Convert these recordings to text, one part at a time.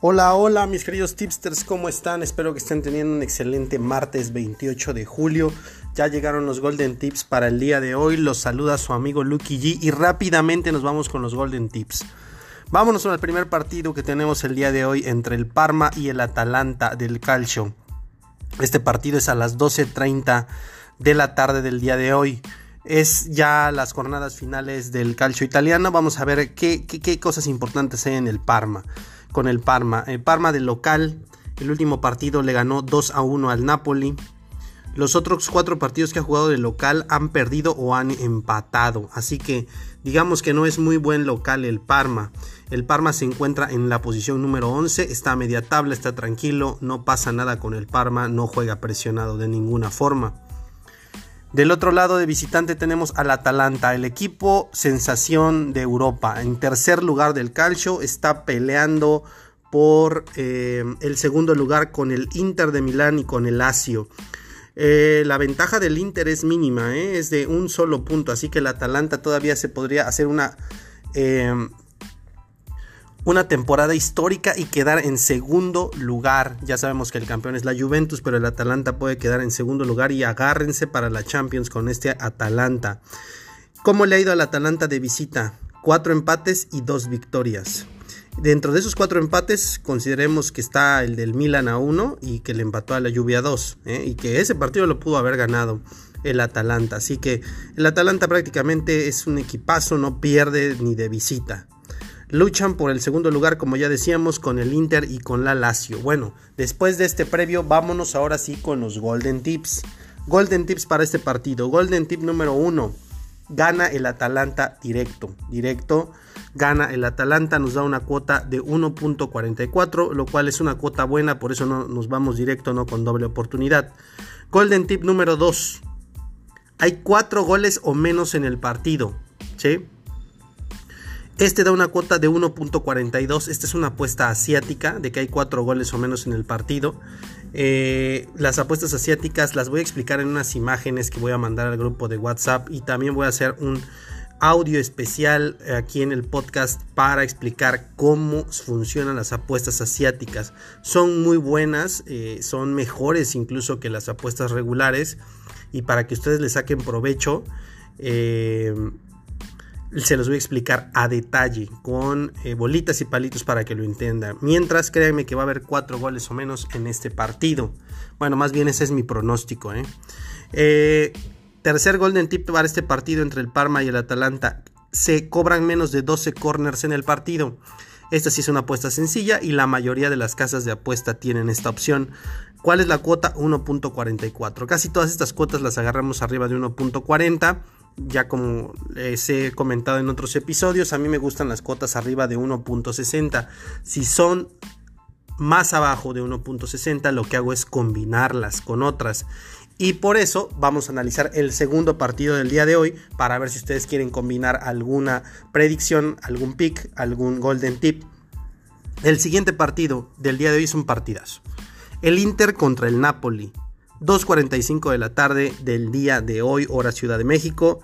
Hola, hola mis queridos tipsters, ¿cómo están? Espero que estén teniendo un excelente martes 28 de julio. Ya llegaron los Golden Tips para el día de hoy. Los saluda su amigo Lucky G y rápidamente nos vamos con los Golden Tips. Vámonos al primer partido que tenemos el día de hoy entre el Parma y el Atalanta del Calcio. Este partido es a las 12.30 de la tarde del día de hoy. Es ya las jornadas finales del calcio italiano. Vamos a ver qué, cosas importantes hay en el Parma con el Parma. El Parma del local, el último partido le ganó 2 a 1 al Napoli. Los otros cuatro partidos que ha jugado de local han perdido o han empatado. Así que digamos que no es muy buen local el Parma. El Parma se encuentra en la posición número 11, está a media tabla, está tranquilo, no pasa nada con el Parma, no juega presionado de ninguna forma. Del otro lado de visitante tenemos al Atalanta, el equipo sensación de Europa. En tercer lugar del calcio está peleando por eh, el segundo lugar con el Inter de Milán y con el Lazio. Eh, la ventaja del Inter es mínima, eh, es de un solo punto, así que el Atalanta todavía se podría hacer una una temporada histórica y quedar en segundo lugar. Ya sabemos que el campeón es la Juventus, pero el Atalanta puede quedar en segundo lugar y agárrense para la Champions con este Atalanta. ¿Cómo le ha ido al Atalanta de visita? Cuatro empates y dos victorias. Dentro de esos cuatro empates, consideremos que está el del Milan a uno y que le empató a la Lluvia 2, ¿eh? y que ese partido lo pudo haber ganado el Atalanta. Así que el Atalanta prácticamente es un equipazo, no pierde ni de visita luchan por el segundo lugar, como ya decíamos, con el Inter y con la Lazio. Bueno, después de este previo, vámonos ahora sí con los Golden Tips. Golden Tips para este partido. Golden Tip número uno. Gana el Atalanta directo. Directo. Gana el Atalanta. Nos da una cuota de 1.44. Lo cual es una cuota buena. Por eso no, nos vamos directo, no con doble oportunidad. Golden Tip número 2. Hay cuatro goles o menos en el partido. ¿Sí? Este da una cuota de 1.42. Esta es una apuesta asiática de que hay cuatro goles o menos en el partido. Eh, las apuestas asiáticas las voy a explicar en unas imágenes que voy a mandar al grupo de WhatsApp y también voy a hacer un audio especial aquí en el podcast para explicar cómo funcionan las apuestas asiáticas. Son muy buenas, eh, son mejores incluso que las apuestas regulares y para que ustedes le saquen provecho. Eh, se los voy a explicar a detalle con eh, bolitas y palitos para que lo entiendan. Mientras créanme que va a haber cuatro goles o menos en este partido. Bueno, más bien ese es mi pronóstico. ¿eh? Eh, tercer golden tip para este partido entre el Parma y el Atalanta. Se cobran menos de 12 corners en el partido. Esta sí es una apuesta sencilla y la mayoría de las casas de apuesta tienen esta opción. ¿Cuál es la cuota? 1.44. Casi todas estas cuotas las agarramos arriba de 1.40 ya como les he comentado en otros episodios, a mí me gustan las cuotas arriba de 1.60. Si son más abajo de 1.60, lo que hago es combinarlas con otras. Y por eso vamos a analizar el segundo partido del día de hoy para ver si ustedes quieren combinar alguna predicción, algún pick, algún golden tip. El siguiente partido del día de hoy es un partidazo. El Inter contra el Napoli. 2.45 de la tarde del día de hoy, hora Ciudad de México.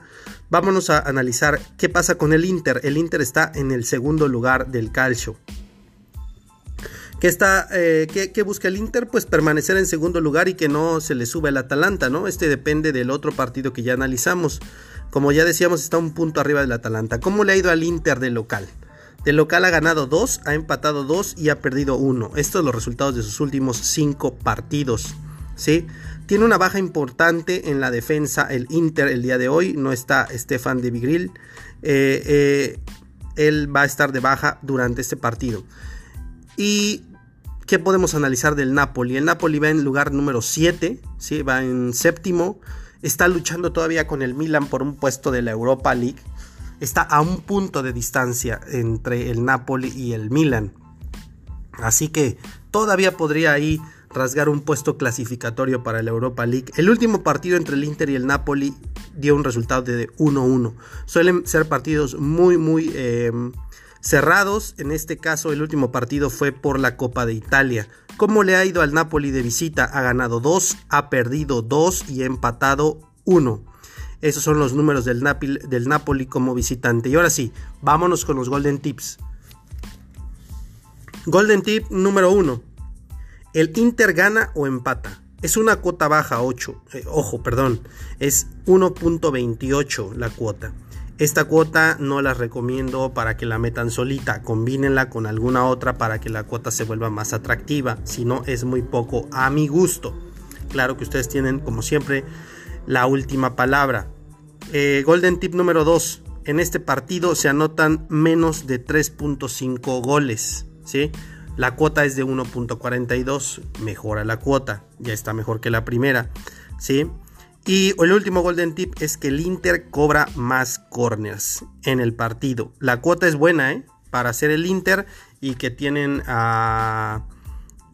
Vámonos a analizar qué pasa con el Inter. El Inter está en el segundo lugar del calcio. ¿Qué, está, eh, ¿qué, busca el Inter? Pues permanecer en segundo lugar y que no se le sube el Atalanta, ¿no? Este depende del otro partido que ya analizamos. Como ya decíamos, está un punto arriba del Atalanta. ¿Cómo le ha ido al Inter de local? De local ha ganado 2, ha empatado 2 y ha perdido 1. Estos son los resultados de sus últimos 5 partidos. ¿Sí? Tiene una baja importante en la defensa el Inter el día de hoy. No está Stefan de Vigril. Eh, eh, él va a estar de baja durante este partido. ¿Y qué podemos analizar del Napoli? El Napoli va en lugar número 7, ¿sí? va en séptimo. Está luchando todavía con el Milan por un puesto de la Europa League. Está a un punto de distancia entre el Napoli y el Milan. Así que todavía podría ahí rasgar un puesto clasificatorio para la Europa League. El último partido entre el Inter y el Napoli dio un resultado de 1-1. Suelen ser partidos muy, muy em, cerrados. En este caso, el último partido fue por la Copa de Italia. ¿Cómo le ha ido al Napoli de visita? Ha ganado 2, ha perdido 2 y ha empatado 1. Esos son los números del, del Napoli como visitante. Y ahora sí, vámonos con los Golden Tips. Golden Tip número 1. El Inter gana o empata. Es una cuota baja 8. Eh, ojo, perdón. Es 1.28 la cuota. Esta cuota no la recomiendo para que la metan solita, combínenla con alguna otra para que la cuota se vuelva más atractiva, si no es muy poco a mi gusto. Claro que ustedes tienen, como siempre, la última palabra. Eh, golden tip número 2. En este partido se anotan menos de 3.5 goles. ¿sí? La cuota es de 1.42. Mejora la cuota. Ya está mejor que la primera. ¿sí? Y el último golden tip es que el Inter cobra más corners en el partido. La cuota es buena, ¿eh? Para hacer el Inter y que tienen a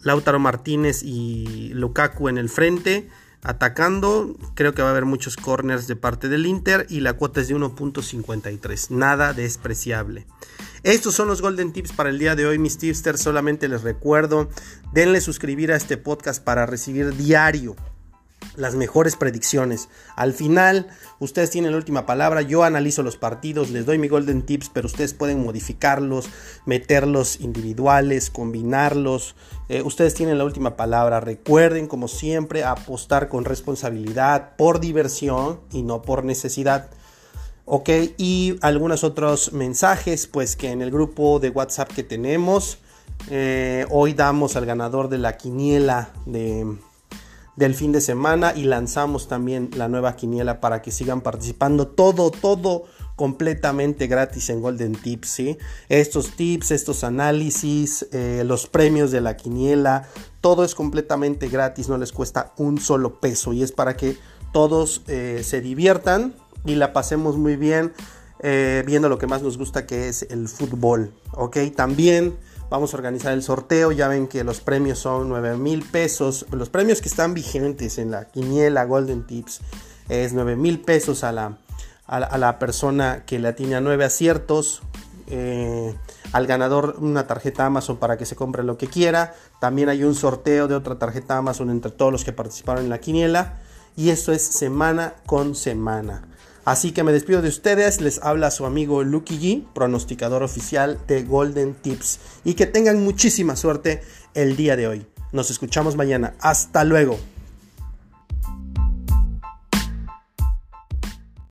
Lautaro Martínez y Lukaku en el frente atacando. Creo que va a haber muchos corners de parte del Inter y la cuota es de 1.53. Nada despreciable. Estos son los golden tips para el día de hoy, mis tipsters. Solamente les recuerdo, denle suscribir a este podcast para recibir diario las mejores predicciones. Al final, ustedes tienen la última palabra. Yo analizo los partidos, les doy mi golden tips, pero ustedes pueden modificarlos, meterlos individuales, combinarlos. Eh, ustedes tienen la última palabra. Recuerden, como siempre, apostar con responsabilidad, por diversión y no por necesidad. Ok, y algunos otros mensajes, pues que en el grupo de WhatsApp que tenemos, eh, hoy damos al ganador de la quiniela de del fin de semana y lanzamos también la nueva quiniela para que sigan participando. Todo, todo completamente gratis en Golden Tips. Estos tips, estos análisis, eh, los premios de la quiniela, todo es completamente gratis, no les cuesta un solo peso y es para que todos eh, se diviertan y la pasemos muy bien eh, viendo lo que más nos gusta que es el fútbol, ¿ok? También Vamos a organizar el sorteo. Ya ven que los premios son 9 mil pesos. Los premios que están vigentes en la quiniela Golden Tips es 9 mil pesos a la, a la, persona que la tiene a 9 aciertos. Eh, al ganador una tarjeta Amazon para que se compre lo que quiera. También hay un sorteo de otra tarjeta Amazon entre todos los que participaron en la quiniela. Y esto es semana con semana. Así que me despido de ustedes, les habla su amigo Lucky G, pronosticador oficial de Golden Tips. Y que tengan muchísima suerte el día de hoy. Nos escuchamos mañana. Hasta luego.